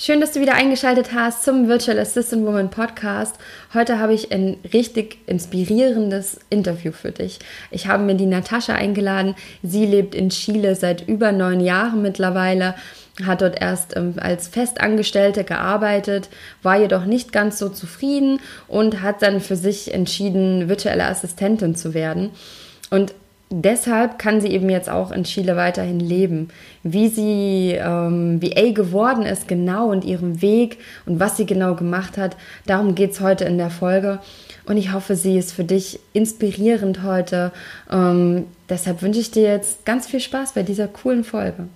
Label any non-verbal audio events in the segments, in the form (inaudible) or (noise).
Schön, dass du wieder eingeschaltet hast zum Virtual Assistant Woman Podcast. Heute habe ich ein richtig inspirierendes Interview für dich. Ich habe mir die Natascha eingeladen. Sie lebt in Chile seit über neun Jahren mittlerweile, hat dort erst ähm, als Festangestellte gearbeitet, war jedoch nicht ganz so zufrieden und hat dann für sich entschieden, virtuelle Assistentin zu werden. Und deshalb kann sie eben jetzt auch in Chile weiterhin leben. Wie sie ähm, VA geworden ist genau und ihrem Weg und was sie genau gemacht hat, darum geht es heute in der Folge. Und ich hoffe, sie ist für dich inspirierend heute. Ähm, deshalb wünsche ich dir jetzt ganz viel Spaß bei dieser coolen Folge.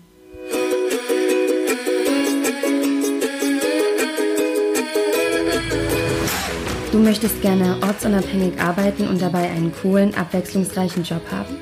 Du möchtest gerne ortsunabhängig arbeiten und dabei einen coolen, abwechslungsreichen Job haben?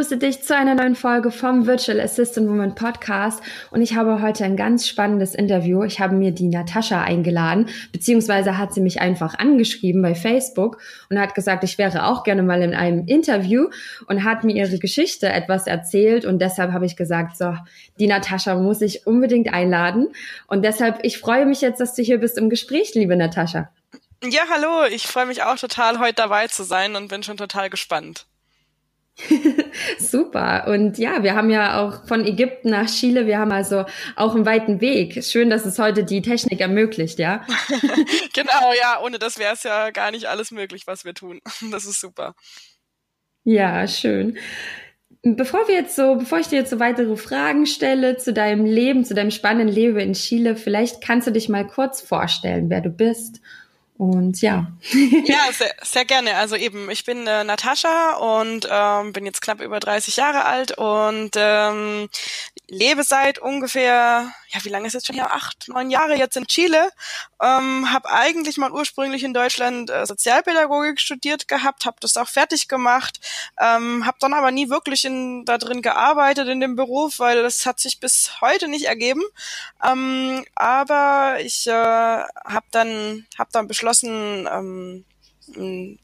Begrüße dich zu einer neuen Folge vom Virtual Assistant Woman Podcast und ich habe heute ein ganz spannendes Interview. Ich habe mir die Natascha eingeladen, beziehungsweise hat sie mich einfach angeschrieben bei Facebook und hat gesagt, ich wäre auch gerne mal in einem Interview und hat mir ihre Geschichte etwas erzählt und deshalb habe ich gesagt, so, die Natascha muss ich unbedingt einladen und deshalb, ich freue mich jetzt, dass du hier bist im Gespräch, liebe Natascha. Ja, hallo, ich freue mich auch total, heute dabei zu sein und bin schon total gespannt. (laughs) Super. Und ja, wir haben ja auch von Ägypten nach Chile, wir haben also auch einen weiten Weg. Schön, dass es heute die Technik ermöglicht, ja? (laughs) genau, ja. Ohne das wäre es ja gar nicht alles möglich, was wir tun. (laughs) Das ist super. Ja, schön. Bevor wir jetzt so, bevor ich dir jetzt so weitere Fragen stelle zu deinem Leben, zu deinem spannenden Leben in Chile, vielleicht kannst du dich mal kurz vorstellen, wer du bist und ja. ja, sehr, sehr gerne. Also eben, ich bin äh, Natascha und ähm, bin jetzt knapp über 30 Jahre alt und ähm, lebe seit ungefähr, ja, wie lange ist jetzt schon hier? Acht, neun Jahre jetzt in Chile. Ähm, habe eigentlich mal ursprünglich in Deutschland äh, Sozialpädagogik studiert gehabt, habe das auch fertig gemacht, ähm, habe dann aber nie wirklich in, da drin gearbeitet in dem Beruf, weil das hat sich bis heute nicht ergeben. Ähm, aber ich äh, habe dann, hab dann beschlossen, beschlossen, ähm,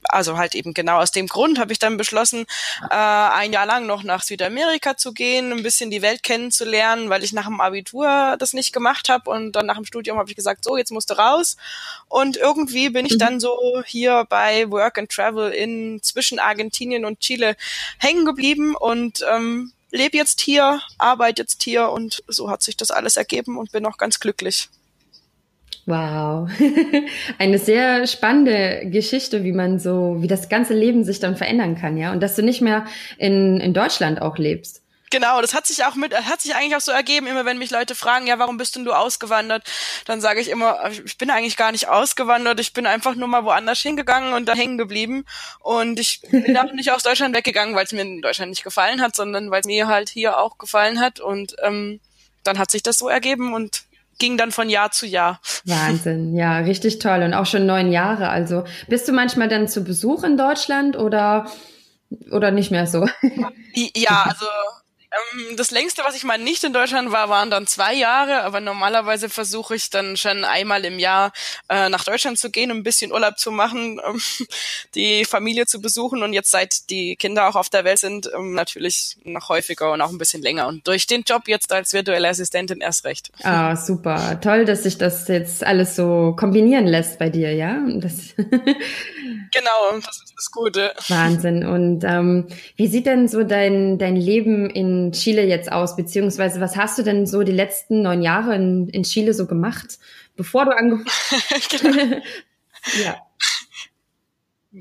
also halt eben genau aus dem Grund habe ich dann beschlossen, äh, ein Jahr lang noch nach Südamerika zu gehen, ein bisschen die Welt kennenzulernen, weil ich nach dem Abitur das nicht gemacht habe und dann nach dem Studium habe ich gesagt, so jetzt musst du raus und irgendwie bin ich mhm. dann so hier bei Work and Travel in zwischen Argentinien und Chile hängen geblieben und ähm, lebe jetzt hier, arbeite jetzt hier und so hat sich das alles ergeben und bin auch ganz glücklich. Wow. (laughs) Eine sehr spannende Geschichte, wie man so, wie das ganze Leben sich dann verändern kann, ja. Und dass du nicht mehr in, in Deutschland auch lebst. Genau, das hat sich auch mit, hat sich eigentlich auch so ergeben, immer wenn mich Leute fragen, ja, warum bist denn du ausgewandert? Dann sage ich immer, ich bin eigentlich gar nicht ausgewandert, ich bin einfach nur mal woanders hingegangen und da hängen geblieben. Und ich bin auch nicht aus Deutschland weggegangen, weil es mir in Deutschland nicht gefallen hat, sondern weil es mir halt hier auch gefallen hat. Und ähm, dann hat sich das so ergeben und ging dann von Jahr zu Jahr. Wahnsinn, ja, richtig toll und auch schon neun Jahre. Also bist du manchmal dann zu Besuch in Deutschland oder oder nicht mehr so? Ja, also ähm, das längste, was ich mal nicht in Deutschland war, waren dann zwei Jahre, aber normalerweise versuche ich dann schon einmal im Jahr äh, nach Deutschland zu gehen, um ein bisschen Urlaub zu machen, ähm, (laughs) die Familie zu besuchen und jetzt seit die Kinder auch auf der Welt sind, ähm, natürlich noch häufiger und auch ein bisschen länger und durch den Job jetzt als virtuelle Assistentin erst recht. Ah, super. Toll, dass sich das jetzt alles so kombinieren lässt bei dir, ja? Das (laughs) genau, das ist das Gute. Wahnsinn. Und ähm, wie sieht denn so dein, dein Leben in Chile jetzt aus? Beziehungsweise was hast du denn so die letzten neun Jahre in, in Chile so gemacht, bevor du angefangen (laughs) hast? (laughs) ja.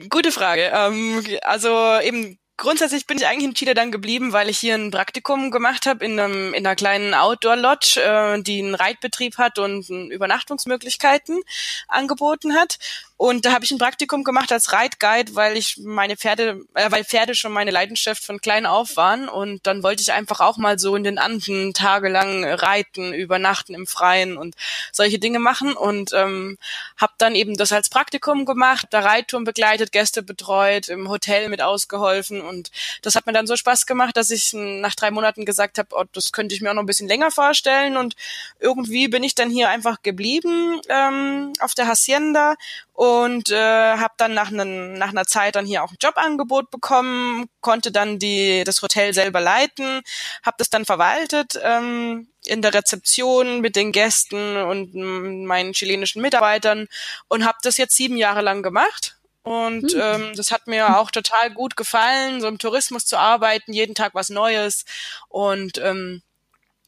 Gute Frage. Ähm, also eben grundsätzlich bin ich eigentlich in Chile dann geblieben, weil ich hier ein Praktikum gemacht habe in, einem, in einer kleinen Outdoor-Lodge, äh, die einen Reitbetrieb hat und Übernachtungsmöglichkeiten angeboten hat. Und da habe ich ein Praktikum gemacht als Reitguide, weil ich meine Pferde, äh, weil Pferde schon meine Leidenschaft von klein auf waren. Und dann wollte ich einfach auch mal so in den Anden tagelang reiten, übernachten im Freien und solche Dinge machen. Und ähm, habe dann eben das als Praktikum gemacht, da Reitturm begleitet, Gäste betreut, im Hotel mit ausgeholfen. Und das hat mir dann so Spaß gemacht, dass ich nach drei Monaten gesagt habe, oh, das könnte ich mir auch noch ein bisschen länger vorstellen. Und irgendwie bin ich dann hier einfach geblieben ähm, auf der Hacienda und äh, habe dann nach, nen, nach einer Zeit dann hier auch ein Jobangebot bekommen, konnte dann die das Hotel selber leiten, habe das dann verwaltet ähm, in der Rezeption mit den Gästen und meinen chilenischen Mitarbeitern und habe das jetzt sieben Jahre lang gemacht. Und hm. ähm, das hat mir auch total gut gefallen, so im Tourismus zu arbeiten, jeden Tag was Neues. Und ähm,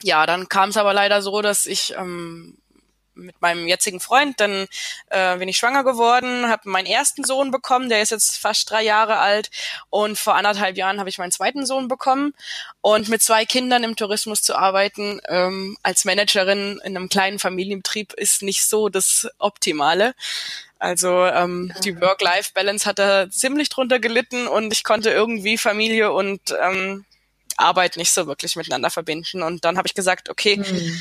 ja, dann kam es aber leider so, dass ich ähm, mit meinem jetzigen Freund, dann äh, bin ich schwanger geworden, habe meinen ersten Sohn bekommen, der ist jetzt fast drei Jahre alt und vor anderthalb Jahren habe ich meinen zweiten Sohn bekommen und mit zwei Kindern im Tourismus zu arbeiten ähm, als Managerin in einem kleinen Familienbetrieb ist nicht so das Optimale. Also ähm, die Work-Life-Balance hat da ziemlich drunter gelitten und ich konnte irgendwie Familie und ähm, Arbeit nicht so wirklich miteinander verbinden. Und dann habe ich gesagt, okay, hm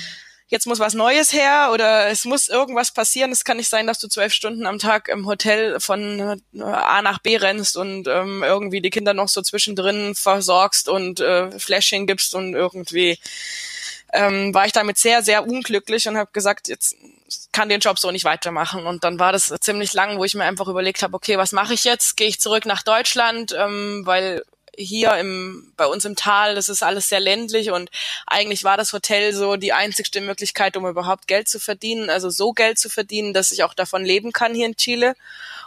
jetzt muss was Neues her oder es muss irgendwas passieren. Es kann nicht sein, dass du zwölf Stunden am Tag im Hotel von äh, A nach B rennst und ähm, irgendwie die Kinder noch so zwischendrin versorgst und äh, Flashing gibst und irgendwie ähm, war ich damit sehr, sehr unglücklich und habe gesagt, jetzt kann den Job so nicht weitermachen. Und dann war das ziemlich lang, wo ich mir einfach überlegt habe, okay, was mache ich jetzt? Gehe ich zurück nach Deutschland, ähm, weil hier im, bei uns im Tal, das ist alles sehr ländlich und eigentlich war das Hotel so die einzigste Möglichkeit, um überhaupt Geld zu verdienen, also so Geld zu verdienen, dass ich auch davon leben kann hier in Chile.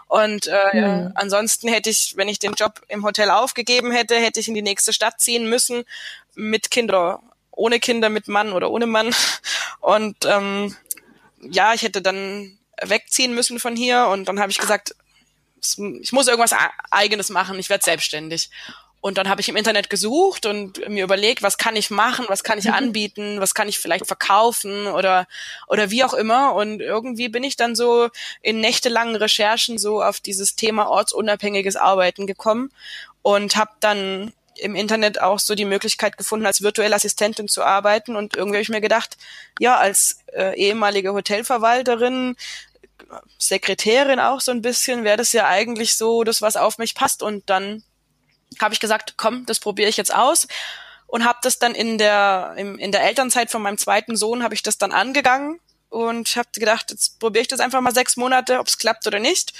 Und äh, mhm. ansonsten hätte ich, wenn ich den Job im Hotel aufgegeben hätte, hätte ich in die nächste Stadt ziehen müssen mit Kinder, ohne Kinder, mit Mann oder ohne Mann. (laughs) Und ähm, ja, ich hätte dann wegziehen müssen von hier und dann habe ich gesagt, ich muss irgendwas eigenes machen, ich werde selbstständig. Und dann habe ich im Internet gesucht und mir überlegt, was kann ich machen, was kann ich mhm. anbieten, was kann ich vielleicht verkaufen oder oder wie auch immer. Und irgendwie bin ich dann so in nächtelangen Recherchen so auf dieses Thema ortsunabhängiges Arbeiten gekommen und habe dann im Internet auch so die Möglichkeit gefunden, als virtuelle Assistentin zu arbeiten. Und irgendwie habe ich mir gedacht, ja, als äh, ehemalige Hotelverwalterin Sekretärin auch so ein bisschen, wäre das ja eigentlich so das, was auf mich passt. Und dann habe ich gesagt, komm, das probiere ich jetzt aus und habe das dann in der im, in der Elternzeit von meinem zweiten Sohn habe ich das dann angegangen und habe gedacht, jetzt probiere ich das einfach mal sechs Monate, ob es klappt oder nicht.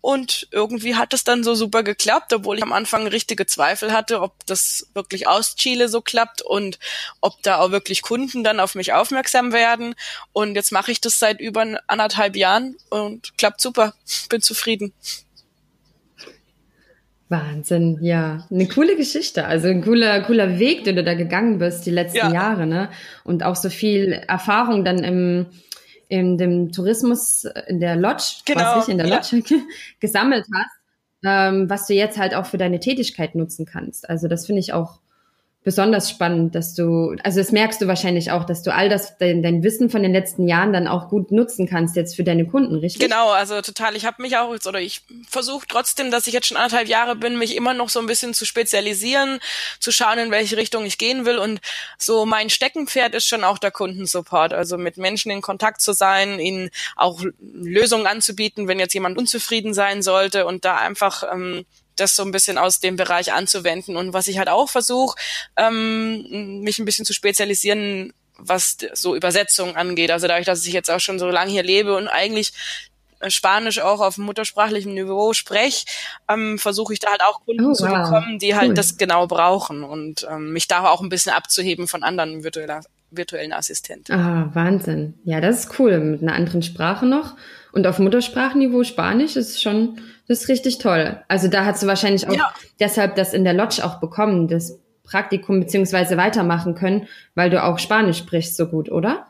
Und irgendwie hat es dann so super geklappt, obwohl ich am Anfang richtige Zweifel hatte, ob das wirklich aus Chile so klappt und ob da auch wirklich Kunden dann auf mich aufmerksam werden. Und jetzt mache ich das seit über anderthalb Jahren und klappt super. Bin zufrieden. Wahnsinn, ja. Eine coole Geschichte. Also ein cooler, cooler Weg, den du da gegangen bist die letzten ja. Jahre, ne? Und auch so viel Erfahrung dann im, in dem Tourismus, in der Lodge, genau. was ich in der Lodge ja. (laughs) gesammelt hast, ähm, was du jetzt halt auch für deine Tätigkeit nutzen kannst. Also das finde ich auch besonders spannend, dass du, also das merkst du wahrscheinlich auch, dass du all das, dein, dein Wissen von den letzten Jahren dann auch gut nutzen kannst jetzt für deine Kunden, richtig? Genau, also total. Ich habe mich auch jetzt, oder ich versuche trotzdem, dass ich jetzt schon anderthalb Jahre bin, mich immer noch so ein bisschen zu spezialisieren, zu schauen, in welche Richtung ich gehen will. Und so mein Steckenpferd ist schon auch der Kundensupport, also mit Menschen in Kontakt zu sein, ihnen auch Lösungen anzubieten, wenn jetzt jemand unzufrieden sein sollte und da einfach ähm, das so ein bisschen aus dem Bereich anzuwenden. Und was ich halt auch versuche, ähm, mich ein bisschen zu spezialisieren, was so Übersetzungen angeht. Also dadurch, dass ich jetzt auch schon so lange hier lebe und eigentlich Spanisch auch auf muttersprachlichem Niveau spreche, ähm, versuche ich da halt auch Kunden oh, zu bekommen, die halt das genau brauchen und ähm, mich da auch ein bisschen abzuheben von anderen virtueller, virtuellen Assistenten. Ah, Wahnsinn. Ja, das ist cool. Mit einer anderen Sprache noch. Und auf Muttersprachenniveau Spanisch ist schon, das ist richtig toll. Also da hast du wahrscheinlich auch ja. deshalb das in der Lodge auch bekommen, das Praktikum beziehungsweise weitermachen können, weil du auch Spanisch sprichst so gut, oder?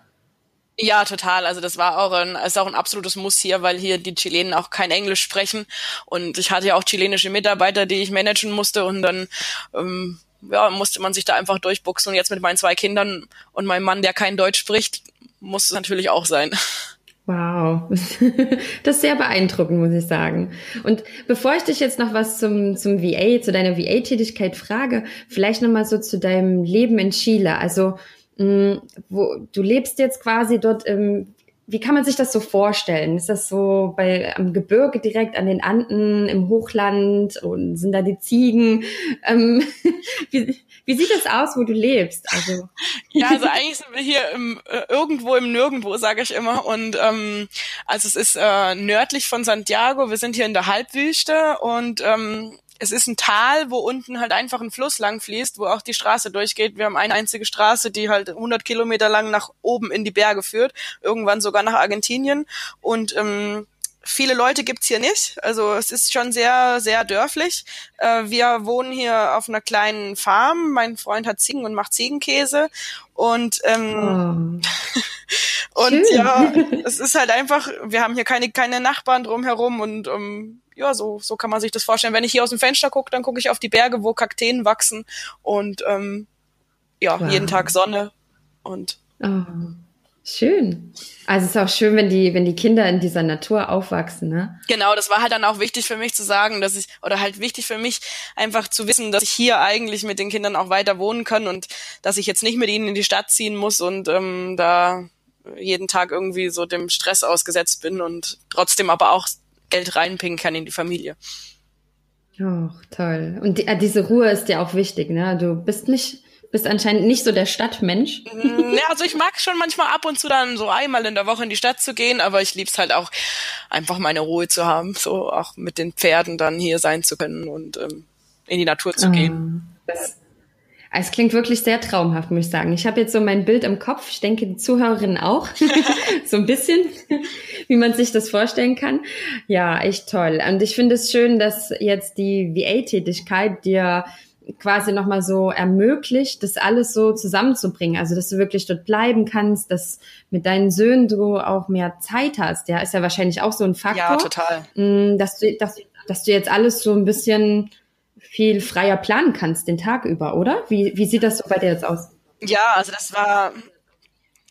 Ja, total. Also das war auch ein, ist auch ein absolutes Muss hier, weil hier die Chilenen auch kein Englisch sprechen. Und ich hatte ja auch chilenische Mitarbeiter, die ich managen musste und dann ähm, ja, musste man sich da einfach durchbuchsen. Und jetzt mit meinen zwei Kindern und meinem Mann, der kein Deutsch spricht, muss es natürlich auch sein. Wow, (laughs) das ist sehr beeindruckend, muss ich sagen. Und bevor ich dich jetzt noch was zum, zum VA, zu deiner VA-Tätigkeit frage, vielleicht nochmal so zu deinem Leben in Chile. Also, mh, mm, wo, du lebst jetzt quasi dort im wie kann man sich das so vorstellen? Ist das so bei am Gebirge direkt an den Anden im Hochland und sind da die Ziegen? Ähm, (laughs) wie, wie sieht das aus, wo du lebst? Also (laughs) ja, also eigentlich sind wir hier im, äh, irgendwo im Nirgendwo, sage ich immer. Und ähm, also es ist äh, nördlich von Santiago. Wir sind hier in der Halbwüste und ähm, es ist ein Tal, wo unten halt einfach ein Fluss lang fließt, wo auch die Straße durchgeht. Wir haben eine einzige Straße, die halt 100 Kilometer lang nach oben in die Berge führt, irgendwann sogar nach Argentinien. Und ähm, viele Leute gibt's hier nicht. Also es ist schon sehr, sehr dörflich. Äh, wir wohnen hier auf einer kleinen Farm. Mein Freund hat Ziegen und macht Ziegenkäse. Und ähm, oh. (laughs) und Schön. ja, (laughs) es ist halt einfach, wir haben hier keine, keine Nachbarn drumherum und um, ähm, ja, so, so kann man sich das vorstellen. Wenn ich hier aus dem Fenster gucke, dann gucke ich auf die Berge, wo Kakteen wachsen und ähm, ja, wow. jeden Tag Sonne und oh. Schön. Also es ist auch schön, wenn die, wenn die Kinder in dieser Natur aufwachsen, ne? Genau, das war halt dann auch wichtig für mich zu sagen, dass ich, oder halt wichtig für mich, einfach zu wissen, dass ich hier eigentlich mit den Kindern auch weiter wohnen kann und dass ich jetzt nicht mit ihnen in die Stadt ziehen muss und ähm, da jeden Tag irgendwie so dem Stress ausgesetzt bin und trotzdem aber auch Geld reinpingen kann in die Familie. Oh, toll. Und die, äh, diese Ruhe ist dir auch wichtig, ne? Du bist nicht bist anscheinend nicht so der Stadtmensch. (laughs) Ja, also ich mag schon manchmal ab und zu dann so einmal in der Woche in die Stadt zu gehen, aber ich lieb's halt auch, einfach meine Ruhe zu haben, so auch mit den Pferden dann hier sein zu können und ähm, in die Natur zu gehen. Oh, das, es klingt wirklich sehr traumhaft, muss ich sagen. Ich habe jetzt so mein Bild im Kopf, ich denke die Zuhörerinnen auch, (laughs) so ein bisschen, (laughs) wie man sich das vorstellen kann. Ja, echt toll. Und ich finde es schön, dass jetzt die VA-Tätigkeit dir quasi nochmal so ermöglicht, das alles so zusammenzubringen. Also, dass du wirklich dort bleiben kannst, dass mit deinen Söhnen du auch mehr Zeit hast. Ja, ist ja wahrscheinlich auch so ein Faktor. Ja, total. Mm, dass du, dass, dass du jetzt alles so ein bisschen viel freier planen kannst den Tag über, oder? Wie, wie sieht das so bei dir jetzt aus? Ja, also das war,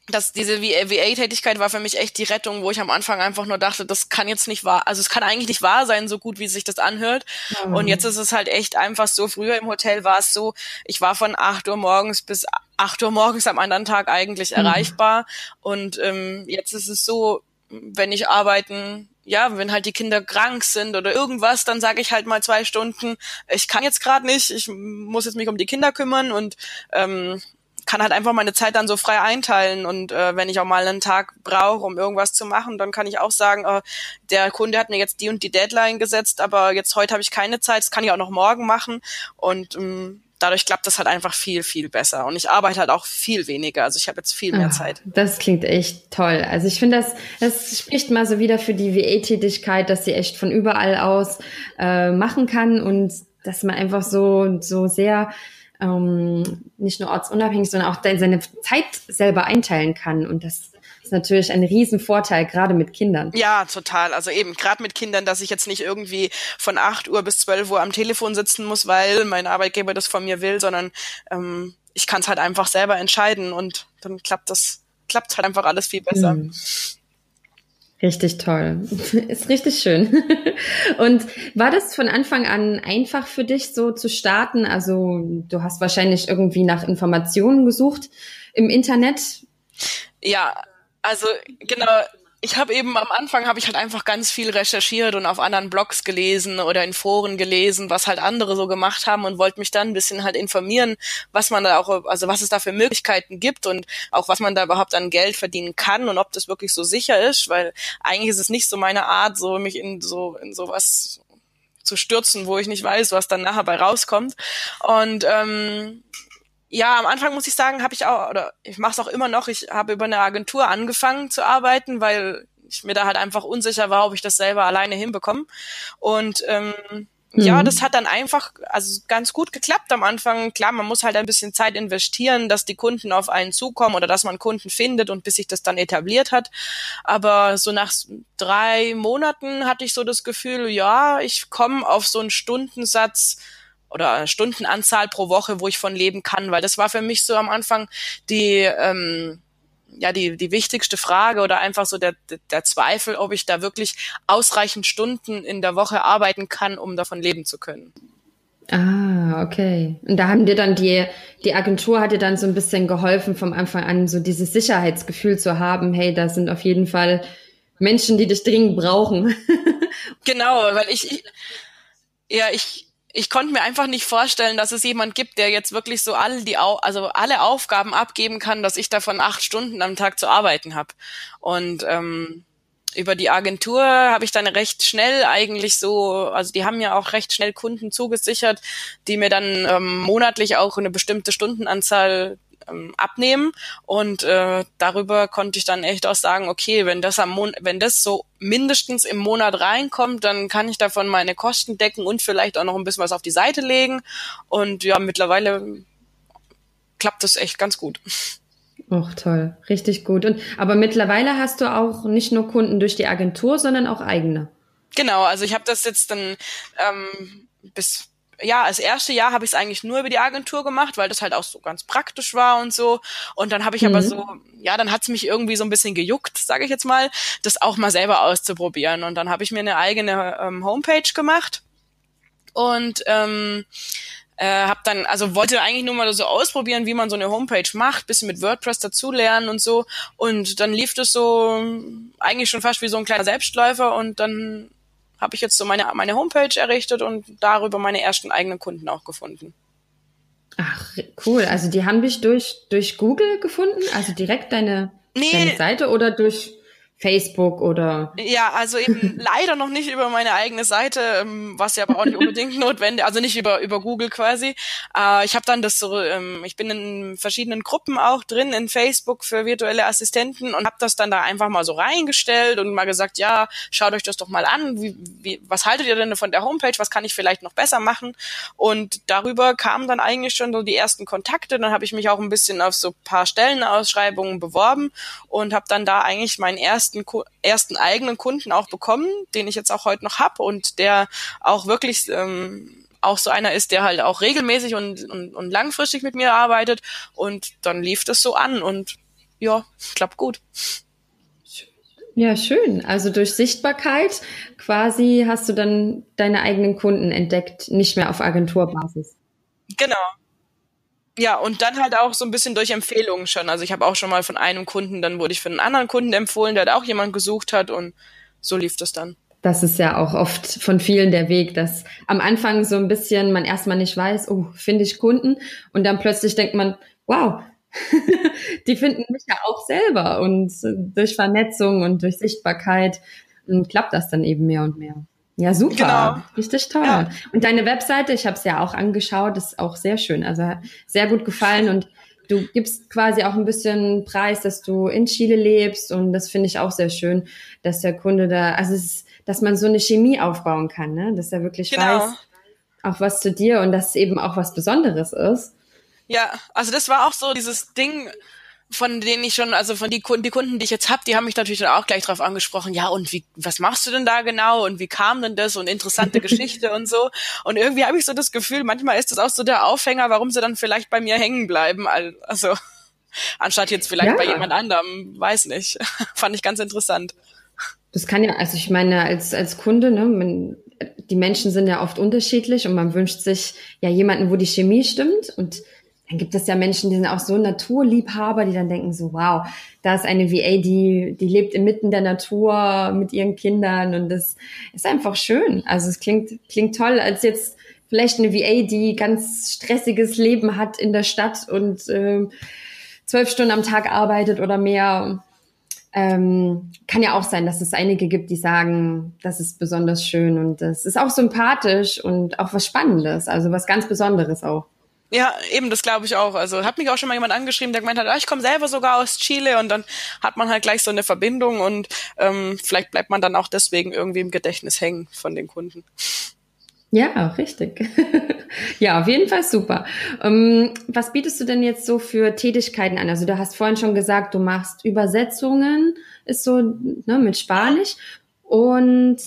dass diese VA-Tätigkeit war für mich echt die Rettung, wo ich am Anfang einfach nur dachte, das kann jetzt nicht wahr, also es kann eigentlich nicht wahr sein, so gut wie sich das anhört. Mhm. Und jetzt ist es halt echt einfach so, früher im Hotel war es so, ich war von acht Uhr morgens bis acht Uhr morgens am anderen Tag eigentlich mhm. erreichbar. Und ähm, jetzt ist es so, wenn ich arbeiten, ja, wenn halt die Kinder krank sind oder irgendwas, dann sage ich halt mal zwei Stunden, ich kann jetzt gerade nicht, ich muss jetzt mich um die Kinder kümmern und ähm, kann halt einfach meine Zeit dann so frei einteilen und äh, wenn ich auch mal einen Tag brauche, um irgendwas zu machen, dann kann ich auch sagen, äh, der Kunde hat mir jetzt die und die Deadline gesetzt, aber jetzt heute habe ich keine Zeit, das kann ich auch noch morgen machen und ähm, dadurch klappt das halt einfach viel, viel besser. Und ich arbeite halt auch viel weniger. Also ich habe jetzt viel mehr Ach, Zeit. Das klingt echt toll. Also ich finde, das, das spricht mal so wieder für die WE-Tätigkeit, dass sie echt von überall aus äh, machen kann und dass man einfach so, so sehr ähm, nicht nur ortsunabhängig, sondern auch seine Zeit selber einteilen kann. Und das natürlich ein Riesenvorteil, gerade mit Kindern. Ja, total. Also eben gerade mit Kindern, dass ich jetzt nicht irgendwie von 8 Uhr bis 12 Uhr am Telefon sitzen muss, weil mein Arbeitgeber das von mir will, sondern ähm, ich kann es halt einfach selber entscheiden und dann klappt das, klappt halt einfach alles viel besser. Mhm. Richtig toll. (laughs) Ist richtig schön. (laughs) Und war das von Anfang an einfach für dich so zu starten? Also du hast wahrscheinlich irgendwie nach Informationen gesucht im Internet. Ja, also genau, ich habe eben am Anfang habe ich halt einfach ganz viel recherchiert und auf anderen Blogs gelesen oder in Foren gelesen, was halt andere so gemacht haben und wollte mich dann ein bisschen halt informieren, was man da auch, also was es da für Möglichkeiten gibt und auch was man da überhaupt an Geld verdienen kann und ob das wirklich so sicher ist, weil eigentlich ist es nicht so meine Art, so mich in so in sowas zu stürzen, wo ich nicht weiß, was dann nachher bei rauskommt. Und ähm, ja, am Anfang muss ich sagen, habe ich auch, oder ich mache es auch immer noch, ich habe über eine Agentur angefangen zu arbeiten, weil ich mir da halt einfach unsicher war, ob ich das selber alleine hinbekomme. Und ähm, ja, mhm. das hat dann einfach also ganz gut geklappt am Anfang. Klar, man muss halt ein bisschen Zeit investieren, dass die Kunden auf einen zukommen oder dass man Kunden findet und bis sich das dann etabliert hat. Aber so nach drei Monaten hatte ich so das Gefühl, ja, ich komme auf so einen Stundensatz oder Stundenanzahl pro Woche, wo ich von leben kann, weil das war für mich so am Anfang die ähm, ja die, die wichtigste Frage oder einfach so der, der Zweifel, ob ich da wirklich ausreichend Stunden in der Woche arbeiten kann, um davon leben zu können. Ah, okay. Und da haben dir dann die, die Agentur hat dir dann so ein bisschen geholfen, vom Anfang an so dieses Sicherheitsgefühl zu haben, hey, da sind auf jeden Fall Menschen, die dich dringend brauchen. (laughs) genau, weil ich, ich ja, ich, ich konnte mir einfach nicht vorstellen, dass es jemand gibt, der jetzt wirklich so alle die also alle Aufgaben abgeben kann, dass ich davon acht Stunden am Tag zu arbeiten habe. Und ähm, über die Agentur habe ich dann recht schnell eigentlich so, also die haben ja auch recht schnell Kunden zugesichert, die mir dann ähm, monatlich auch eine bestimmte Stundenanzahl ähm, abnehmen und äh, darüber konnte ich dann echt auch sagen, okay, wenn das am Mon wenn das so mindestens im Monat reinkommt, dann kann ich davon meine Kosten decken und vielleicht auch noch ein bisschen was auf die Seite legen und ja, mittlerweile klappt das echt ganz gut. Och, toll, richtig gut. Und aber mittlerweile hast du auch nicht nur Kunden durch die Agentur, sondern auch eigene. Genau, also ich habe das jetzt dann ähm, bis ja, das erste Jahr habe ich es eigentlich nur über die Agentur gemacht, weil das halt auch so ganz praktisch war und so. Und dann habe ich mhm. aber so, ja, dann hat es mich irgendwie so ein bisschen gejuckt, sage ich jetzt mal, das auch mal selber auszuprobieren. Und dann habe ich mir eine eigene ähm, Homepage gemacht und ähm, äh, habe dann, also wollte eigentlich nur mal so ausprobieren, wie man so eine Homepage macht, bisschen mit WordPress dazulernen und so. Und dann lief das so eigentlich schon fast wie so ein kleiner Selbstläufer und dann habe ich jetzt so meine, meine Homepage errichtet und darüber meine ersten eigenen Kunden auch gefunden. Ach, cool. Also die haben dich durch, durch Google gefunden? Also direkt deine, nee, deine Seite oder durch Facebook oder? Ja, also eben (laughs) leider noch nicht über meine eigene Seite, ähm, was ja aber auch nicht unbedingt (laughs) notwendig, also nicht über über Google quasi. Äh, ich habe dann das so, ähm, ich bin in verschiedenen Gruppen auch drin in Facebook für virtuelle Assistenten und habe das dann da einfach mal so reingestellt und mal gesagt, ja, schaut euch das doch mal an. Wie, wie, was haltet ihr denn von der Homepage? Was kann ich vielleicht noch besser machen? Und darüber kamen dann eigentlich schon so die ersten Kontakte. Dann habe ich mich auch ein bisschen auf so paar Stellenausschreibungen beworben und habe dann da eigentlich meinen ersten ersten, ersten eigenen Kunden auch bekommen, den ich jetzt auch heute noch hab und der auch wirklich ähm, auch so einer ist, der halt auch regelmäßig und, und, und langfristig mit mir arbeitet. Und dann lief das so an und ja, klappt gut. Ja, schön. Also durch Sichtbarkeit quasi hast du dann deine eigenen Kunden entdeckt, nicht mehr auf Agenturbasis. Genau. Ja, und dann halt auch so ein bisschen durch Empfehlungen schon. Also ich habe auch schon mal von einem Kunden, dann wurde ich für einen anderen Kunden empfohlen, der hat auch jemand gesucht hat und so lief das dann. Das ist ja auch oft von vielen der Weg, dass am Anfang so ein bisschen man erstmal nicht weiß, oh, finde ich Kunden und dann plötzlich denkt man, wow, (laughs) die finden mich ja auch selber und durch Vernetzung und durch Sichtbarkeit klappt das dann eben mehr und mehr. Ja, super. Genau. Richtig toll. Ja. Und deine Webseite, ich habe es ja auch angeschaut, ist auch sehr schön. Also sehr gut gefallen und du gibst quasi auch ein bisschen Preis, dass du in Chile lebst und das finde ich auch sehr schön, dass der Kunde da, also ist, dass man so eine Chemie aufbauen kann, ne? dass er wirklich genau. weiß, auch was zu dir und dass es eben auch was Besonderes ist. Ja, also das war auch so dieses Ding, von denen ich schon, also von die Kunden, die Kunden, die ich jetzt habe, die haben mich natürlich dann auch gleich drauf angesprochen, ja, und wie, was machst du denn da genau und wie kam denn das und interessante (laughs) Geschichte und so. Und irgendwie habe ich so das Gefühl, manchmal ist das auch so der Aufhänger, warum sie dann vielleicht bei mir hängen bleiben. Also (laughs) anstatt jetzt vielleicht ja. bei jemand anderem, weiß nicht. (laughs) Fand ich ganz interessant. Das kann ja, also ich meine, als, als Kunde, ne, man, die Menschen sind ja oft unterschiedlich und man wünscht sich ja jemanden, wo die Chemie stimmt und dann gibt es ja Menschen, die sind auch so Naturliebhaber, die dann denken so, wow, da ist eine VA, die, die lebt inmitten der Natur mit ihren Kindern und das ist einfach schön. Also es klingt, klingt toll, als jetzt vielleicht eine VA, die ganz stressiges Leben hat in der Stadt und äh, zwölf Stunden am Tag arbeitet oder mehr. Ähm, kann ja auch sein, dass es einige gibt, die sagen, das ist besonders schön und das ist auch sympathisch und auch was Spannendes, also was ganz Besonderes auch. Ja, eben, das glaube ich auch. Also hat mich auch schon mal jemand angeschrieben, der gemeint hat, ah, ich komme selber sogar aus Chile und dann hat man halt gleich so eine Verbindung und ähm, vielleicht bleibt man dann auch deswegen irgendwie im Gedächtnis hängen von den Kunden. Ja, richtig. (laughs) ja, auf jeden Fall super. Ähm, was bietest du denn jetzt so für Tätigkeiten an? Also du hast vorhin schon gesagt, du machst Übersetzungen, ist so ne, mit Spanisch. Und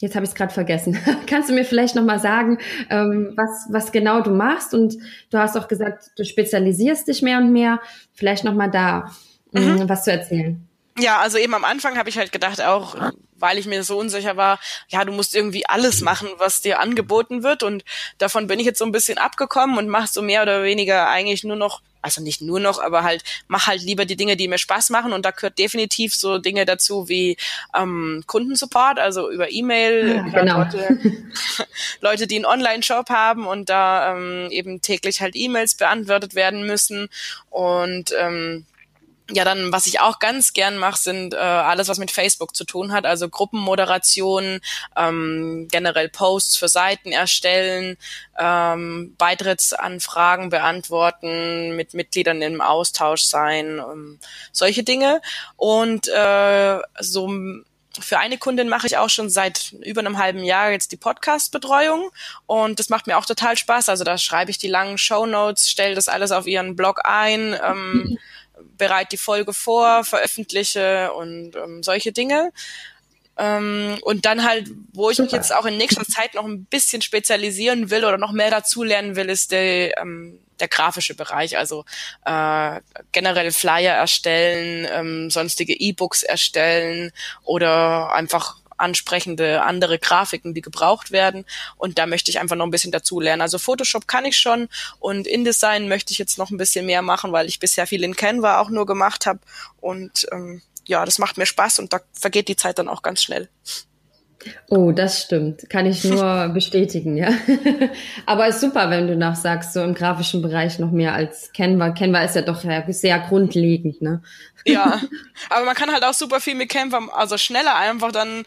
jetzt habe ich es gerade vergessen. (laughs) Kannst du mir vielleicht nochmal sagen, ähm, was, was genau du machst? Und du hast auch gesagt, du spezialisierst dich mehr und mehr. Vielleicht nochmal da ähm, mhm. was zu erzählen. Ja, also eben am Anfang habe ich halt gedacht, auch weil ich mir so unsicher war, ja, du musst irgendwie alles machen, was dir angeboten wird. Und davon bin ich jetzt so ein bisschen abgekommen und mache so mehr oder weniger eigentlich nur noch, also nicht nur noch, aber halt, mach halt lieber die Dinge, die mir Spaß machen. Und da gehört definitiv so Dinge dazu wie ähm, Kundensupport, also über E-Mail, ja, genau. Leute, (laughs) Leute, die einen Online-Shop haben und da ähm, eben täglich halt E-Mails beantwortet werden müssen. Und ähm, ja, dann, was ich auch ganz gern mache, sind äh, alles, was mit Facebook zu tun hat, also Gruppenmoderation, ähm, generell Posts für Seiten erstellen, ähm, Beitrittsanfragen beantworten, mit Mitgliedern im Austausch sein, ähm, solche Dinge. Und äh, so für eine Kundin mache ich auch schon seit über einem halben Jahr jetzt die Podcast-Betreuung und das macht mir auch total Spaß. Also da schreibe ich die langen Show Notes, stelle das alles auf ihren Blog ein. Ähm, (laughs) bereite die Folge vor, veröffentliche und ähm, solche Dinge. Ähm, und dann halt, wo ich Super. mich jetzt auch in nächster Zeit noch ein bisschen spezialisieren will oder noch mehr dazulernen will, ist der, ähm, der grafische Bereich, also äh, generell Flyer erstellen, ähm, sonstige E-Books erstellen oder einfach ansprechende andere Grafiken, die gebraucht werden. Und da möchte ich einfach noch ein bisschen dazu lernen. Also Photoshop kann ich schon und InDesign möchte ich jetzt noch ein bisschen mehr machen, weil ich bisher viel in Canva auch nur gemacht habe. Und ähm, ja, das macht mir Spaß und da vergeht die Zeit dann auch ganz schnell. Oh, das stimmt. Kann ich nur (laughs) bestätigen, ja. (laughs) Aber ist super, wenn du nach sagst, so im grafischen Bereich noch mehr als Canva. Canva ist ja doch sehr grundlegend, ne? Ja. (laughs) Aber man kann halt auch super viel mit Canva, also schneller einfach dann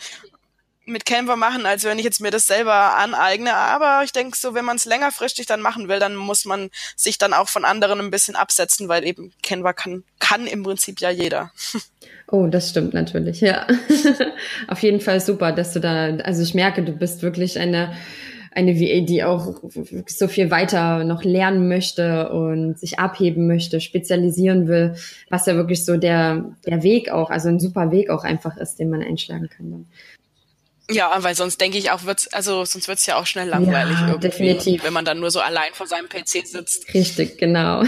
mit Canva machen, als wenn ich jetzt mir das selber aneigne. Aber ich denke so, wenn man es längerfristig dann machen will, dann muss man sich dann auch von anderen ein bisschen absetzen, weil eben Canva kann, kann im Prinzip ja jeder. Oh, das stimmt natürlich, ja. (laughs) Auf jeden Fall super, dass du da, also ich merke, du bist wirklich eine, eine VA, die auch so viel weiter noch lernen möchte und sich abheben möchte, spezialisieren will, was ja wirklich so der, der Weg auch, also ein super Weg auch einfach ist, den man einschlagen kann. Ja, weil sonst denke ich auch, wird's, also sonst wird's ja auch schnell langweilig ja, irgendwie, definitiv. wenn man dann nur so allein vor seinem PC sitzt. Richtig, genau.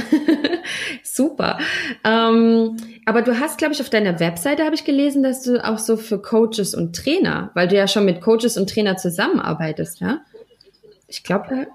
(laughs) Super. Ähm, aber du hast, glaube ich, auf deiner Webseite habe ich gelesen, dass du auch so für Coaches und Trainer, weil du ja schon mit Coaches und Trainer zusammenarbeitest, ja? Ich glaube.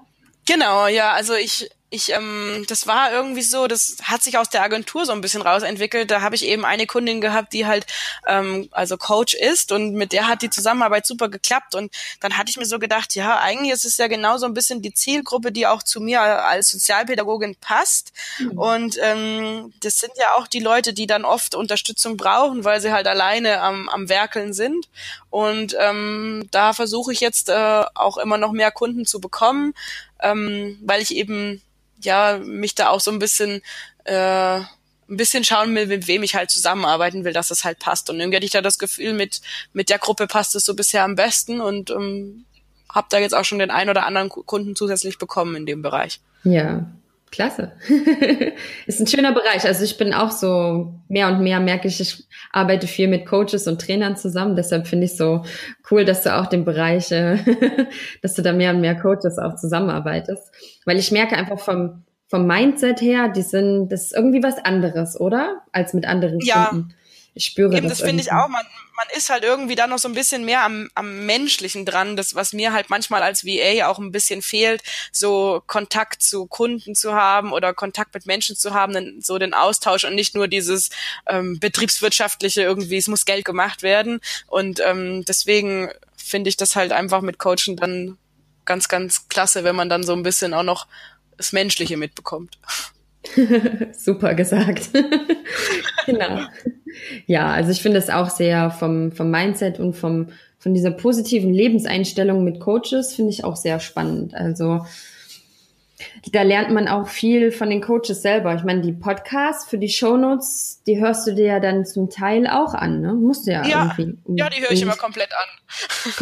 Genau, ja, also ich ich, ähm, das war irgendwie so, das hat sich aus der Agentur so ein bisschen rausentwickelt. Da habe ich eben eine Kundin gehabt, die halt ähm, also Coach ist und mit der hat die Zusammenarbeit super geklappt. Und dann hatte ich mir so gedacht, ja, eigentlich ist es ja genau so ein bisschen die Zielgruppe, die auch zu mir als Sozialpädagogin passt. Mhm. Und ähm, das sind ja auch die Leute, die dann oft Unterstützung brauchen, weil sie halt alleine am, am Werkeln sind. Und ähm, da versuche ich jetzt äh, auch immer noch mehr Kunden zu bekommen, ähm, weil ich eben ja, mich da auch so ein bisschen, äh, ein bisschen schauen will, mit wem ich halt zusammenarbeiten will, dass das halt passt. Und irgendwie hatte ich da das Gefühl, mit, mit der Gruppe passt es so bisher am besten und ähm, habe da jetzt auch schon den einen oder anderen Kunden zusätzlich bekommen in dem Bereich. Ja, klasse. (laughs) ist ein schöner Bereich. Also ich bin auch so mehr und mehr merke ich, ich arbeite viel mit Coaches und Trainern zusammen. Deshalb finde ich so cool, dass du auch den Bereich, äh, (laughs) dass du da mehr und mehr Coaches auch zusammenarbeitest. Weil ich merke einfach vom, vom Mindset her, die sind, das ist irgendwie was anderes, oder? Als mit anderen ja. Kunden. Ich spüre Eben, das. Das finde ich auch. Man, man ist halt irgendwie da noch so ein bisschen mehr am, am Menschlichen dran, das, was mir halt manchmal als VA auch ein bisschen fehlt, so Kontakt zu Kunden zu haben oder Kontakt mit Menschen zu haben, so den Austausch und nicht nur dieses ähm, betriebswirtschaftliche irgendwie, es muss Geld gemacht werden. Und ähm, deswegen finde ich das halt einfach mit Coachen dann ganz, ganz klasse, wenn man dann so ein bisschen auch noch das Menschliche mitbekommt. (laughs) Super gesagt. (laughs) genau. Ja, also ich finde es auch sehr vom, vom Mindset und vom, von dieser positiven Lebenseinstellung mit Coaches finde ich auch sehr spannend. Also Da lernt man auch viel von den Coaches selber. Ich meine, die Podcasts für die Shownotes, die hörst du dir ja dann zum Teil auch an, ne? Musst du ja, ja irgendwie. Ja, die höre ich immer komplett an.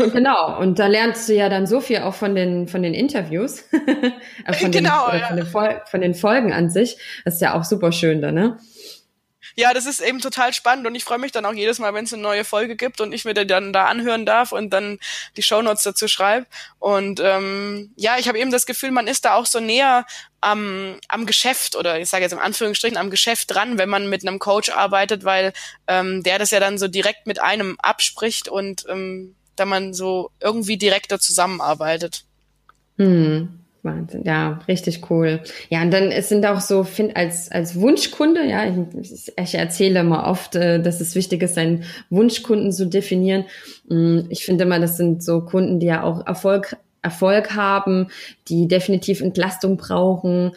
(laughs) Genau. Und da lernst du ja dann so viel auch von den, von den Interviews. (laughs) Äh, von genau, den, ja. von, den von den Folgen an sich. Das ist ja auch super schön da, ne? Ja, das ist eben total spannend und ich freue mich dann auch jedes Mal, wenn es eine neue Folge gibt und ich mir dann da anhören darf und dann die Shownotes dazu schreibe. Und ähm, ja, ich habe eben das Gefühl, man ist da auch so näher am, am Geschäft oder ich sage jetzt im Anführungsstrichen am Geschäft dran, wenn man mit einem Coach arbeitet, weil ähm, der das ja dann so direkt mit einem abspricht und ähm, da man so irgendwie direkter zusammenarbeitet. Hm. Wahnsinn, ja, richtig cool. Ja, und dann es sind auch so, find als als Wunschkunde, ja, ich, ich erzähle immer oft, äh, dass es wichtig ist, seinen Wunschkunden zu definieren. Mm, ich finde immer, das sind so Kunden, die ja auch Erfolg Erfolg haben, die definitiv Entlastung brauchen,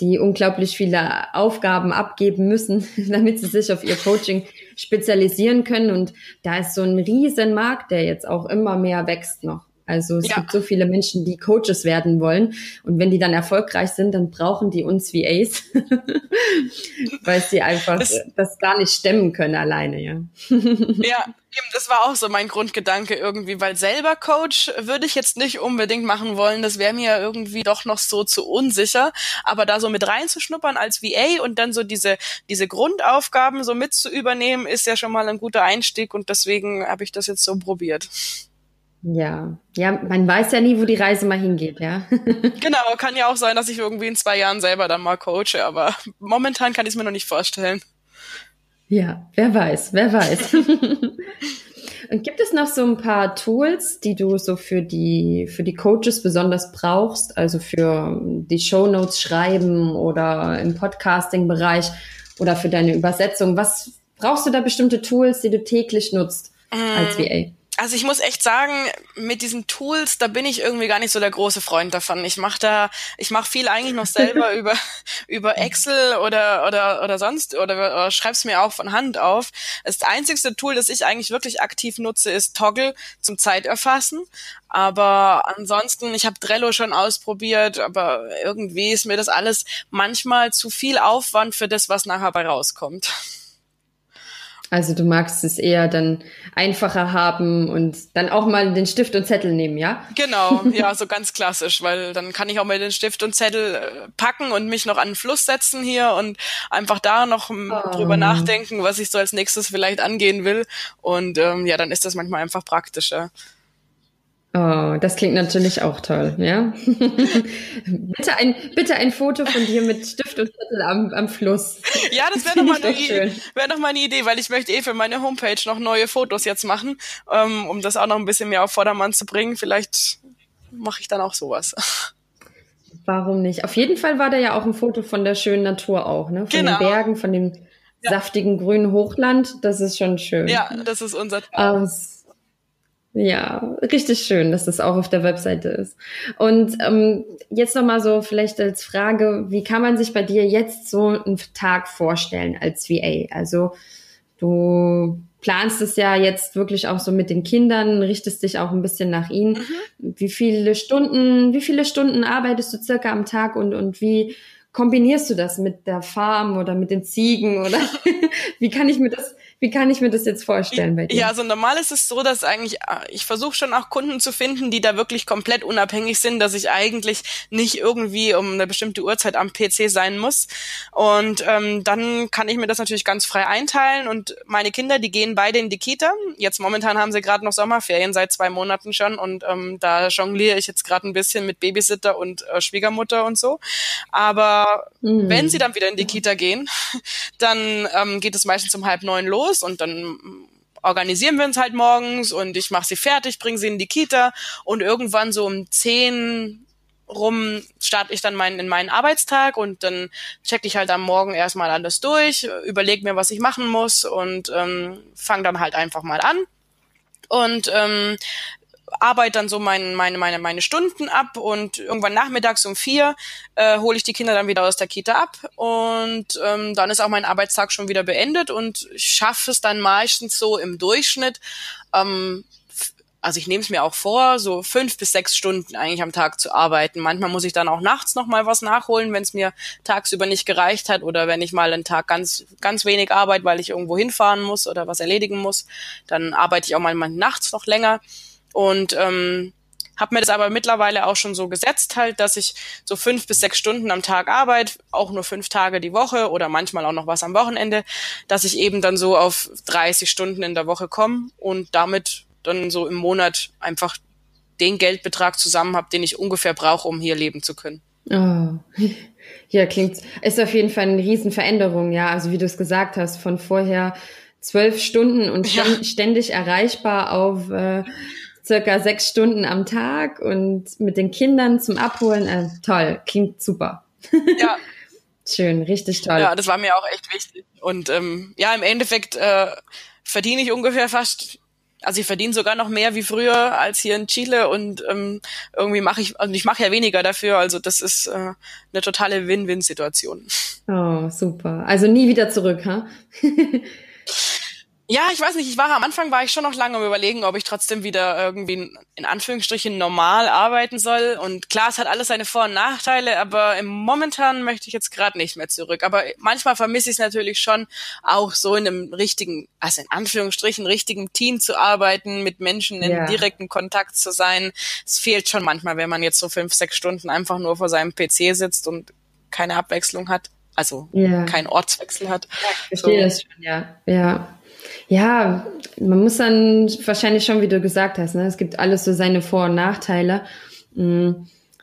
die unglaublich viele Aufgaben abgeben müssen, (laughs) damit sie sich auf ihr Coaching spezialisieren können. Und da ist so ein riesen Markt, der jetzt auch immer mehr wächst noch. Also es ja. gibt so viele Menschen, die Coaches werden wollen. Und wenn die dann erfolgreich sind, dann brauchen die uns wie Ace, (laughs) weil sie einfach das, das, gar nicht stemmen können alleine, ja. (laughs) ja, eben, das war auch so mein Grundgedanke irgendwie, weil selber Coach würde ich jetzt nicht unbedingt machen wollen. Das wäre mir irgendwie doch noch so zu unsicher. Aber da so mit reinzuschnuppern als VA und dann so diese, diese Grundaufgaben so mit zu übernehmen, ist ja schon mal ein guter Einstieg und deswegen habe ich das jetzt so probiert. Ja, ja, man weiß ja nie, wo die Reise mal hingeht, ja. (laughs) genau, kann ja auch sein, dass ich irgendwie in zwei Jahren selber dann mal coache, aber momentan kann ich es mir noch nicht vorstellen. Ja, wer weiß, wer weiß. (laughs) Und gibt es noch so ein paar Tools, die du so für die, für die Coaches besonders brauchst? Also für die Show Notes schreiben oder im Podcasting-Bereich oder für deine Übersetzung? Was brauchst du da bestimmte Tools, die du täglich nutzt als mm. VA? Also ich muss echt sagen, mit diesen Tools, da bin ich irgendwie gar nicht so der große Freund davon. Ich mache da, ich mache viel eigentlich noch selber (laughs) über über Excel oder oder oder sonst oder, oder schreib's mir auch von Hand auf. Das einzigste Tool, das ich eigentlich wirklich aktiv nutze, ist Toggle zum Zeiterfassen. Aber ansonsten, ich habe Trello schon ausprobiert, aber irgendwie ist mir das alles manchmal zu viel Aufwand für das, was nachher bei rauskommt. Also du magst es eher dann einfacher haben und dann auch mal den Stift und Zettel nehmen, ja? Genau, (laughs) ja, so ganz klassisch, weil dann kann ich auch mal den Stift und Zettel äh, packen und mich noch an den Fluss setzen hier und einfach da noch oh. drüber nachdenken, was ich so als nächstes vielleicht angehen will. Und ähm, ja, dann ist das manchmal einfach praktischer. Oh, das klingt natürlich auch toll, ja. (laughs) bitte, ein, bitte ein Foto von dir mit Stift und Zettel am, am Fluss. Ja, das wäre doch, (laughs) wär doch mal eine Idee, weil ich möchte eh für meine Homepage noch neue Fotos jetzt machen, ähm, um das auch noch ein bisschen mehr auf Vordermann zu bringen. Vielleicht mache ich dann auch sowas. (laughs) Warum nicht? Auf jeden Fall war da ja auch ein Foto von der schönen Natur auch, ne? Von genau. den Bergen, von dem ja. saftigen grünen Hochland. Das ist schon schön. Ja, das ist unser Traum. Um, ja, richtig schön, dass das auch auf der Webseite ist. Und ähm, jetzt nochmal so vielleicht als Frage, wie kann man sich bei dir jetzt so einen Tag vorstellen als VA? Also du planst es ja jetzt wirklich auch so mit den Kindern, richtest dich auch ein bisschen nach ihnen. Mhm. Wie viele Stunden, wie viele Stunden arbeitest du circa am Tag und, und wie kombinierst du das mit der Farm oder mit den Ziegen oder (laughs) wie kann ich mir das wie kann ich mir das jetzt vorstellen bei dir? Ja, also normal ist es so, dass eigentlich, äh, ich versuche schon auch Kunden zu finden, die da wirklich komplett unabhängig sind, dass ich eigentlich nicht irgendwie um eine bestimmte Uhrzeit am PC sein muss. Und ähm, dann kann ich mir das natürlich ganz frei einteilen. Und meine Kinder, die gehen beide in die Kita. Jetzt momentan haben sie gerade noch Sommerferien seit zwei Monaten schon. Und ähm, da jongliere ich jetzt gerade ein bisschen mit Babysitter und äh, Schwiegermutter und so. Aber mhm. wenn sie dann wieder in die Kita gehen, (laughs) dann ähm, geht es meistens um halb neun los los und dann organisieren wir uns halt morgens und ich mache sie fertig, bringe sie in die Kita und irgendwann so um zehn rum starte ich dann meinen, in meinen Arbeitstag und dann checke ich halt am Morgen erstmal alles durch, überlege mir, was ich machen muss und ähm, fange dann halt einfach mal an. Und ähm, arbeite dann so mein, meine, meine, meine Stunden ab und irgendwann nachmittags um vier äh, hole ich die Kinder dann wieder aus der Kita ab und ähm, dann ist auch mein Arbeitstag schon wieder beendet und schaffe es dann meistens so im Durchschnitt ähm, also ich nehme es mir auch vor, so fünf bis sechs Stunden eigentlich am Tag zu arbeiten. Manchmal muss ich dann auch nachts noch mal was nachholen, wenn es mir tagsüber nicht gereicht hat oder wenn ich mal einen Tag ganz ganz wenig arbeite, weil ich irgendwo hinfahren muss oder was erledigen muss, dann arbeite ich auch mal nachts noch länger und ähm, habe mir das aber mittlerweile auch schon so gesetzt halt, dass ich so fünf bis sechs Stunden am Tag arbeite, auch nur fünf Tage die Woche oder manchmal auch noch was am Wochenende, dass ich eben dann so auf 30 Stunden in der Woche komme und damit dann so im Monat einfach den Geldbetrag zusammen habe, den ich ungefähr brauche, um hier leben zu können. Oh. (laughs) Ja, klingt, ist auf jeden Fall eine Riesenveränderung, ja. Also wie du es gesagt hast, von vorher zwölf Stunden und ja. ständig erreichbar auf äh, circa sechs Stunden am Tag und mit den Kindern zum Abholen. Äh, toll, klingt super. (laughs) Ja. Schön, richtig toll. Ja, das war mir auch echt wichtig. Und ähm, ja, im Endeffekt äh, verdiene ich ungefähr fast also ich verdiene sogar noch mehr wie früher als hier in Chile und ähm, irgendwie mache ich, also ich mache ja weniger dafür, also das ist äh, eine totale Win-Win-Situation. Oh, super. Also nie wieder zurück, ha? (laughs) Ja, ich weiß nicht, ich war am Anfang war ich schon noch lange am überlegen, ob ich trotzdem wieder irgendwie in Anführungsstrichen normal arbeiten soll. Und klar, es hat alles seine Vor- und Nachteile, aber im momentan möchte ich jetzt gerade nicht mehr zurück. Aber manchmal vermisse ich es natürlich schon, auch so in einem richtigen, also in Anführungsstrichen richtigen Team zu arbeiten, mit Menschen in ja. direkten Kontakt zu sein. Es fehlt schon manchmal, wenn man jetzt so fünf, sechs Stunden einfach nur vor seinem PC sitzt und keine Abwechslung hat. Also ja. keinen Ortswechsel hat. Ja, ich verstehe so. das schon, ja. Ja. Ja, man muss dann wahrscheinlich schon, wie du gesagt hast, ne? es gibt alles so seine Vor- und Nachteile. Mm,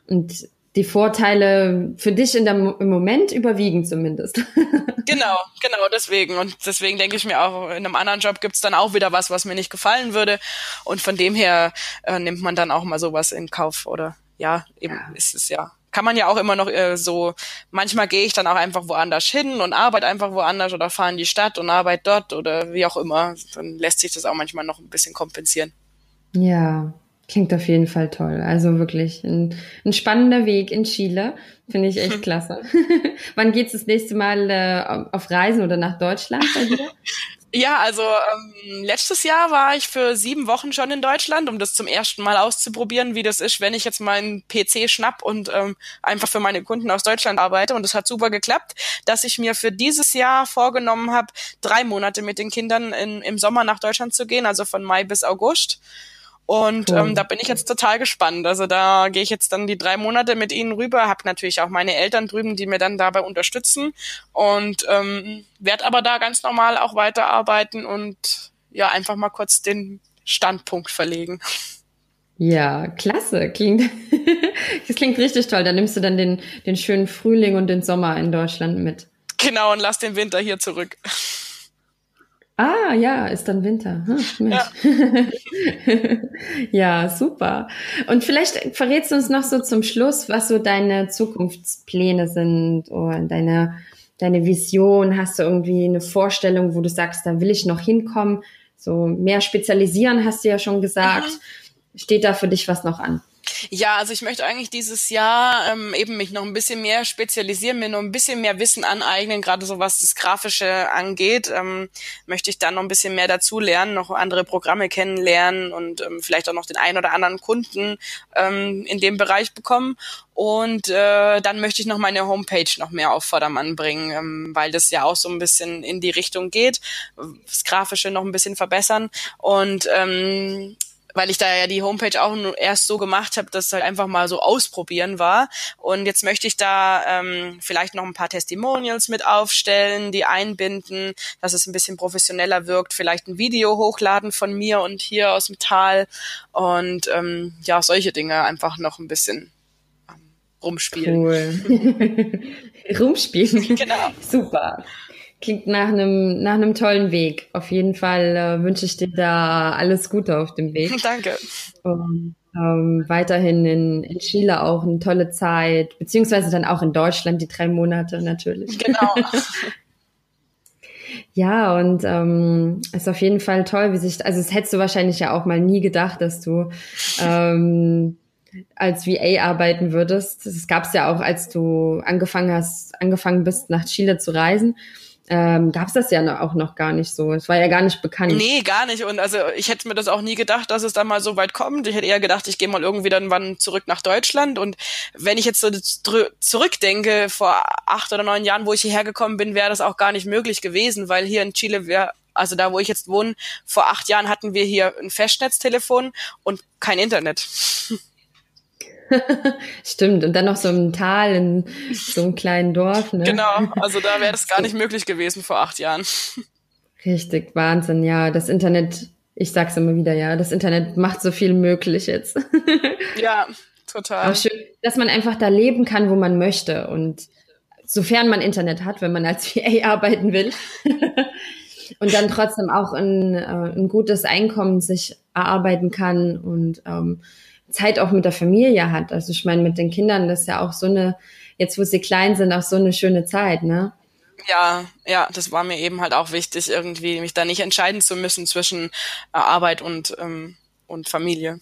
und die Vorteile für dich in der, im Moment überwiegen zumindest. (laughs) genau, genau, deswegen. Und deswegen denke ich mir auch, in einem anderen Job gibt's dann auch wieder was, was mir nicht gefallen würde. Und von dem her äh, nimmt man dann auch mal sowas in Kauf. Oder ja, eben ja. ist es ja kann man ja auch immer noch äh, so, manchmal gehe ich dann auch einfach woanders hin und arbeite einfach woanders oder fahre in die Stadt und arbeite dort oder wie auch immer. Dann lässt sich das auch manchmal noch ein bisschen kompensieren. Ja, klingt auf jeden Fall toll. Also wirklich ein, ein spannender Weg in Chile. Finde ich echt (laughs) klasse. (laughs) Wann geht's das nächste Mal äh, auf Reisen oder nach Deutschland bei dir? (laughs) Ja, also ähm, letztes Jahr war ich für sieben Wochen schon in Deutschland, um das zum ersten Mal auszuprobieren, wie das ist, wenn ich jetzt meinen PC schnapp und ähm, einfach für meine Kunden aus Deutschland arbeite. Und es hat super geklappt, dass ich mir für dieses Jahr vorgenommen habe, drei Monate mit den Kindern in, im Sommer nach Deutschland zu gehen, also von Mai bis August. Und cool. ähm, da bin ich jetzt total gespannt. Also da gehe ich jetzt dann die drei Monate mit ihnen rüber, habe natürlich auch meine Eltern drüben, die mir dann dabei unterstützen und ähm, werde aber da ganz normal auch weiterarbeiten und ja, einfach mal kurz den Standpunkt verlegen. Ja, klasse. Klingt, (laughs) das klingt richtig toll. Da nimmst du dann den, den schönen Frühling und den Sommer in Deutschland mit. Genau, und lass den Winter hier zurück. Ah, ja, ist dann Winter. Hm, ja. (laughs) ja, super. Und vielleicht verrätst du uns noch so zum Schluss, was so deine Zukunftspläne sind oder deine, deine Vision. Hast du irgendwie eine Vorstellung, wo du sagst, da will ich noch hinkommen? So mehr spezialisieren, hast du ja schon gesagt. Mhm. Steht da für dich was noch an? Ja, also ich möchte eigentlich dieses Jahr ähm, eben mich noch ein bisschen mehr spezialisieren, mir noch ein bisschen mehr Wissen aneignen, gerade so was das Grafische angeht. Ähm, möchte ich dann noch ein bisschen mehr dazu lernen, noch andere Programme kennenlernen und ähm, vielleicht auch noch den einen oder anderen Kunden ähm, in dem Bereich bekommen. Und äh, dann möchte ich noch meine Homepage noch mehr auf Vordermann bringen, ähm, weil das ja auch so ein bisschen in die Richtung geht, das Grafische noch ein bisschen verbessern. Und ähm, weil ich da ja die Homepage auch nur erst so gemacht habe, dass es halt einfach mal so ausprobieren war. Und jetzt möchte ich da ähm, vielleicht noch ein paar Testimonials mit aufstellen, die einbinden, dass es ein bisschen professioneller wirkt, vielleicht ein Video hochladen von mir und hier aus dem Tal und ähm, ja, solche Dinge einfach noch ein bisschen ähm, rumspielen. Cool. (laughs) rumspielen. (laughs) Genau. Super. Klingt nach einem, nach einem tollen Weg. Auf jeden Fall äh, wünsche ich dir da alles Gute auf dem Weg. (laughs) Danke. Und, ähm, weiterhin in, in Chile auch eine tolle Zeit, beziehungsweise dann auch in Deutschland die drei Monate natürlich. Genau. (laughs) ja, und ähm, ist auf jeden Fall toll, wie sich, also es hättest du wahrscheinlich ja auch mal nie gedacht, dass du ähm, als VA arbeiten würdest. Das gab es ja auch, als du angefangen hast, angefangen bist, nach Chile zu reisen. Ähm, gab es das ja auch noch gar nicht so. Es war ja gar nicht bekannt. Nee, gar nicht. Und also ich hätte mir das auch nie gedacht, dass es da mal so weit kommt. Ich hätte eher gedacht, ich gehe mal irgendwie dann wann zurück nach Deutschland. Und wenn ich jetzt so zurückdenke, vor acht oder neun Jahren, wo ich hierher gekommen bin, wäre das auch gar nicht möglich gewesen, weil hier in Chile wäre also da, wo ich jetzt wohne, vor acht Jahren hatten wir hier ein Festnetztelefon und kein Internet. (laughs) (laughs) Stimmt, und dann noch so im Tal in so einem kleinen Dorf. Ne? Genau, also da wäre das gar nicht möglich gewesen vor acht Jahren. Richtig, Wahnsinn, ja. Das Internet, ich sag's immer wieder, ja, das Internet macht so viel möglich jetzt. (laughs) ja, total. Aber schön, dass man einfach da leben kann, wo man möchte. Und sofern man Internet hat, wenn man als (laughs) VA arbeiten will. und dann trotzdem auch ein, äh, ein gutes Einkommen sich erarbeiten kann und ähm, Zeit auch mit der Familie hat. Also ich meine, mit den Kindern, das ist ja auch so eine, jetzt wo sie klein sind, auch so eine schöne Zeit, ne? Ja, ja, das war mir eben halt auch wichtig, irgendwie mich da nicht entscheiden zu müssen zwischen äh, Arbeit und, ähm, und Familie.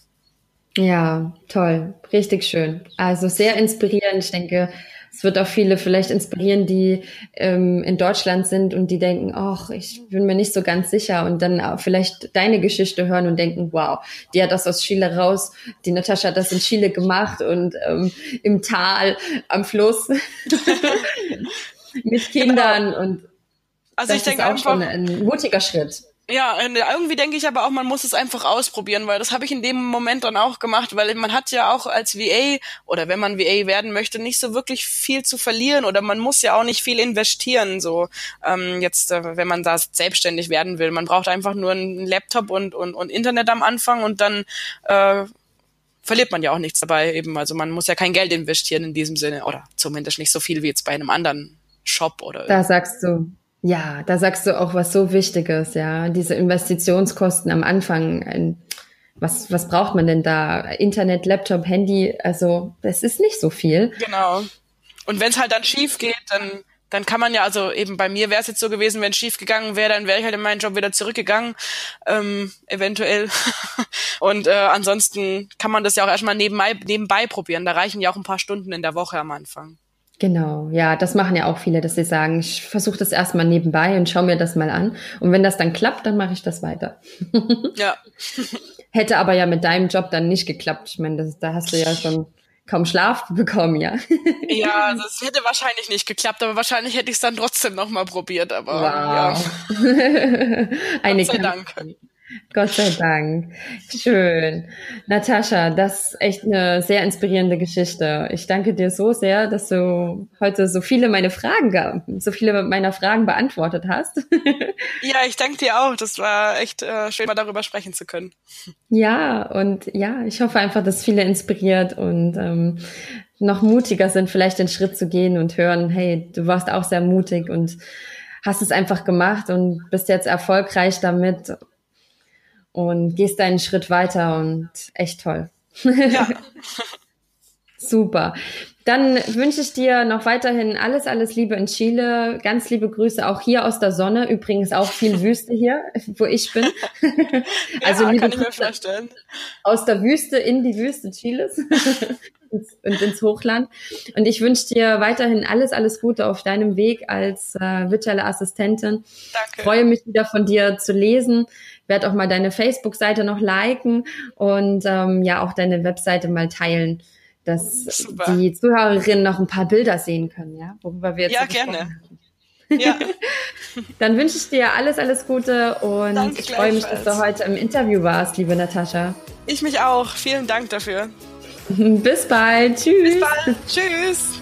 Ja, toll, richtig schön. Also sehr inspirierend. Ich denke, es wird auch viele vielleicht inspirieren, die ähm, in Deutschland sind und die denken, ach, ich bin mir nicht so ganz sicher und dann auch vielleicht deine Geschichte hören und denken, wow, die hat das aus Chile raus, die Natascha hat das in Chile gemacht und ähm, im Tal, am Fluss (laughs) mit Kindern genau. und also das ich denke ist auch einfach, schon ein mutiger Schritt. Ja, irgendwie denke ich aber auch, man muss es einfach ausprobieren, weil das habe ich in dem Moment dann auch gemacht, weil man hat ja auch als VA oder wenn man VA werden möchte, nicht so wirklich viel zu verlieren oder man muss ja auch nicht viel investieren, so ähm, jetzt, äh, wenn man da selbstständig werden will. Man braucht einfach nur einen Laptop und, und, und Internet am Anfang und dann äh, verliert man ja auch nichts dabei eben. Also man muss ja kein Geld investieren in diesem Sinne oder zumindest nicht so viel wie jetzt bei einem anderen Shop oder. Da sagst du, ja, da sagst du auch was so Wichtiges, ja. Diese Investitionskosten am Anfang. Was, was braucht man denn da? Internet, Laptop, Handy, also das ist nicht so viel. Genau. Und wenn es halt dann schief geht, dann, dann kann man ja, also eben bei mir wäre es jetzt so gewesen, wenn es schief gegangen wäre, dann wäre ich halt in meinen Job wieder zurückgegangen, ähm, eventuell. (laughs) Und äh, ansonsten kann man das ja auch erstmal nebenbei, nebenbei probieren. Da reichen ja auch ein paar Stunden in der Woche am Anfang. Genau, ja, das machen ja auch viele, dass sie sagen, ich versuche das erstmal nebenbei und schaue mir das mal an. Und wenn das dann klappt, dann mache ich das weiter. (laughs) ja. Hätte aber ja mit deinem Job dann nicht geklappt. Ich meine, das, da hast du ja schon kaum Schlaf bekommen, ja. (laughs) ja, also es hätte wahrscheinlich nicht geklappt, aber wahrscheinlich hätte ich es dann trotzdem nochmal probiert. Aber wow. ja. (laughs) Eine Gott sei Dank. Gott sei Dank. Schön. Natascha, das ist echt eine sehr inspirierende Geschichte. Ich danke dir so sehr, dass du heute so viele meine Fragen, so viele meiner Fragen beantwortet hast. (laughs) ja, ich danke dir auch. Das war echt äh, schön, mal darüber sprechen zu können. Ja, und ja, ich hoffe einfach, dass viele inspiriert und ähm, noch mutiger sind, vielleicht den Schritt zu gehen und hören, hey, du warst auch sehr mutig und hast es einfach gemacht und bist jetzt erfolgreich damit und gehst einen Schritt weiter und echt toll. Ja. (laughs) Super. Dann wünsche ich dir noch weiterhin alles, alles Liebe in Chile. Ganz liebe Grüße auch hier aus der Sonne. Übrigens auch viel Wüste hier, wo ich bin. (laughs) also ja, liebe kann ich mir vorstellen. Aus der Wüste in die Wüste Chiles (laughs) und ins Hochland. Und ich wünsche dir weiterhin alles, alles Gute auf deinem Weg als äh, virtuelle Assistentin. Danke. Freue mich wieder von dir zu lesen werde auch mal deine Facebook-Seite noch liken und ähm, ja auch deine Webseite mal teilen, dass Super. die Zuhörerinnen noch ein paar Bilder sehen können, ja, worüber wir jetzt ja gerne. Ja. (laughs) Dann wünsche ich dir alles, alles Gute und Danke ich freue mich, dass du heute im Interview warst, liebe Natascha. Ich mich auch. Vielen Dank dafür. (laughs) Bis bald. Tschüss. Bis bald. Tschüss.